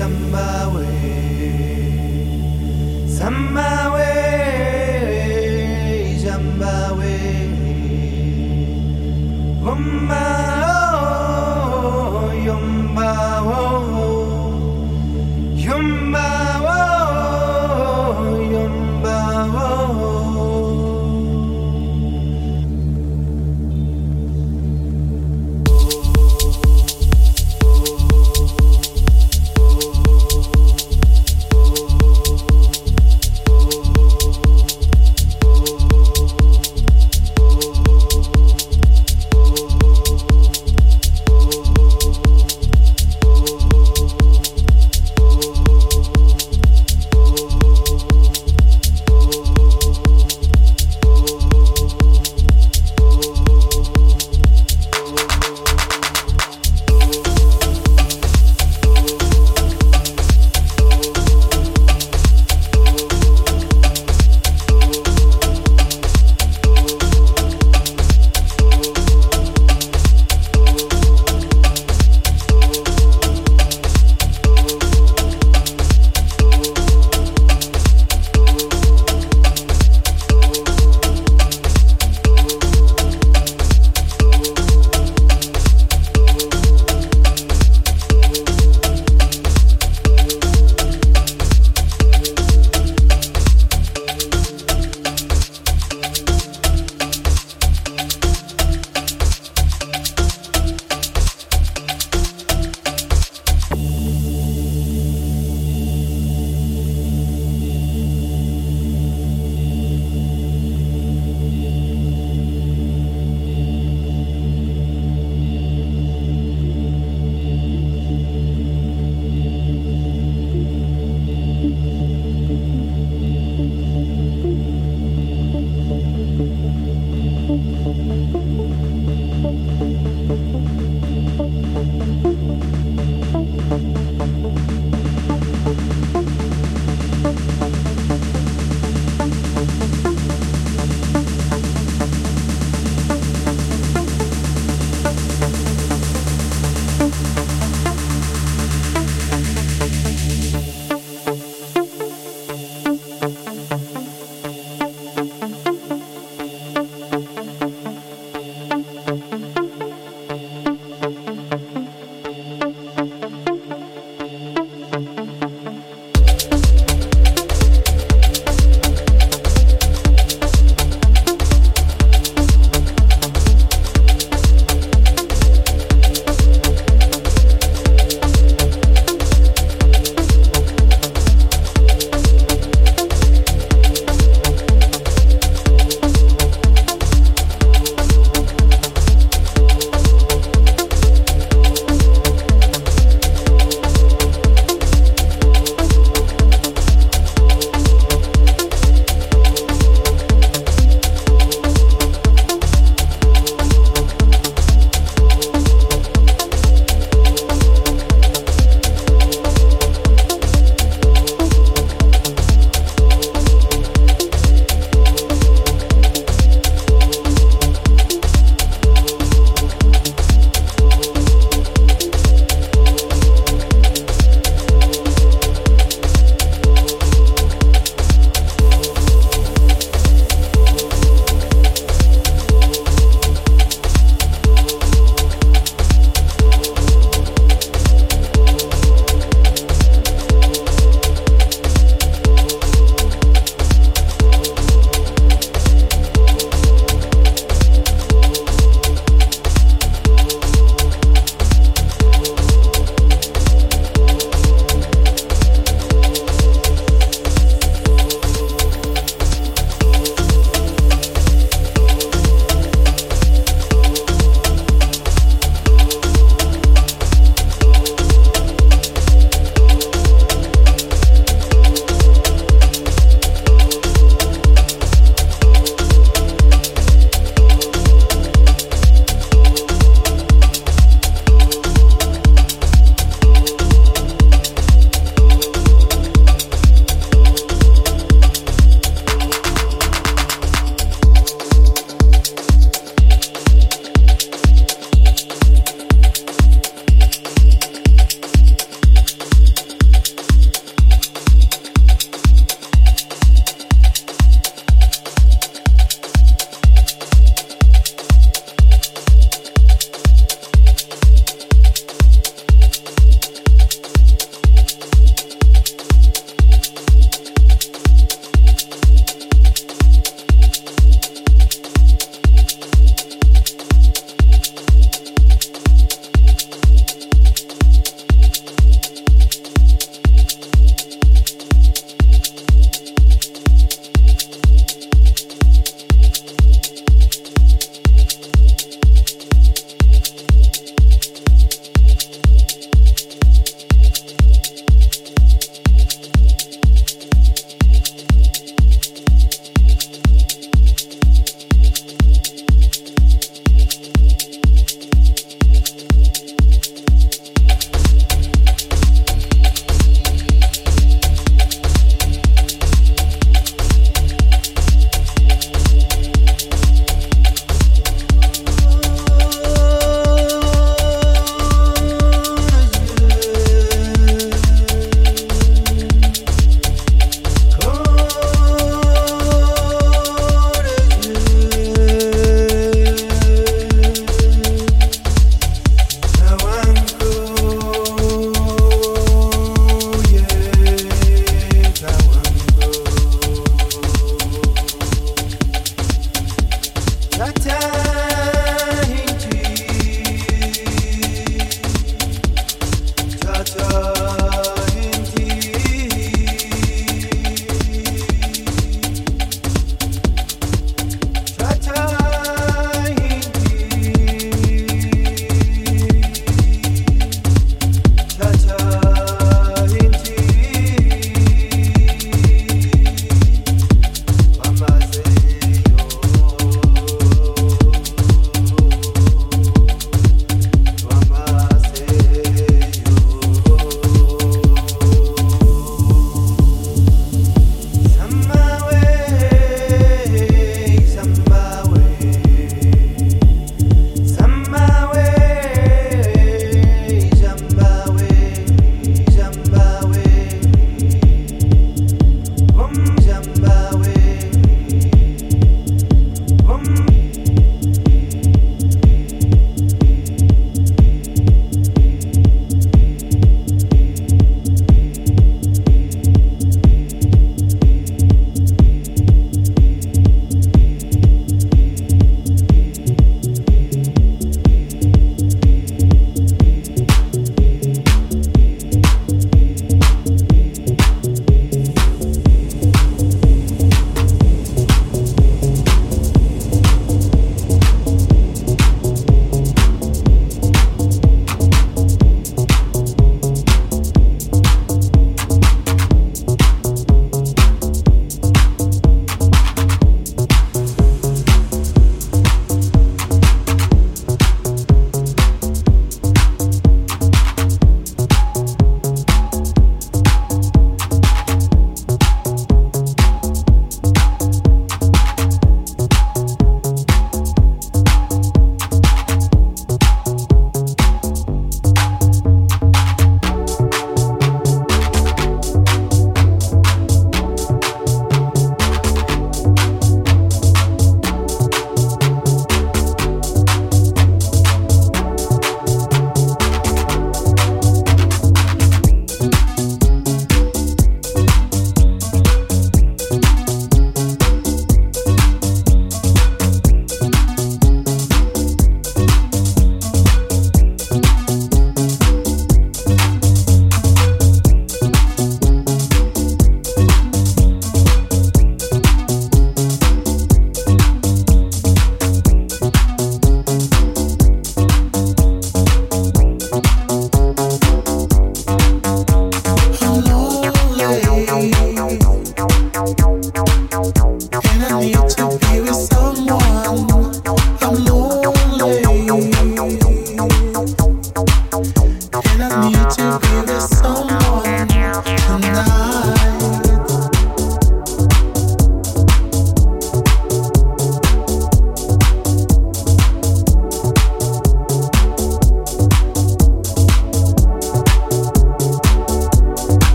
Zimbabwe, Zimbabwe, Zimbabwe, Zimbabwe.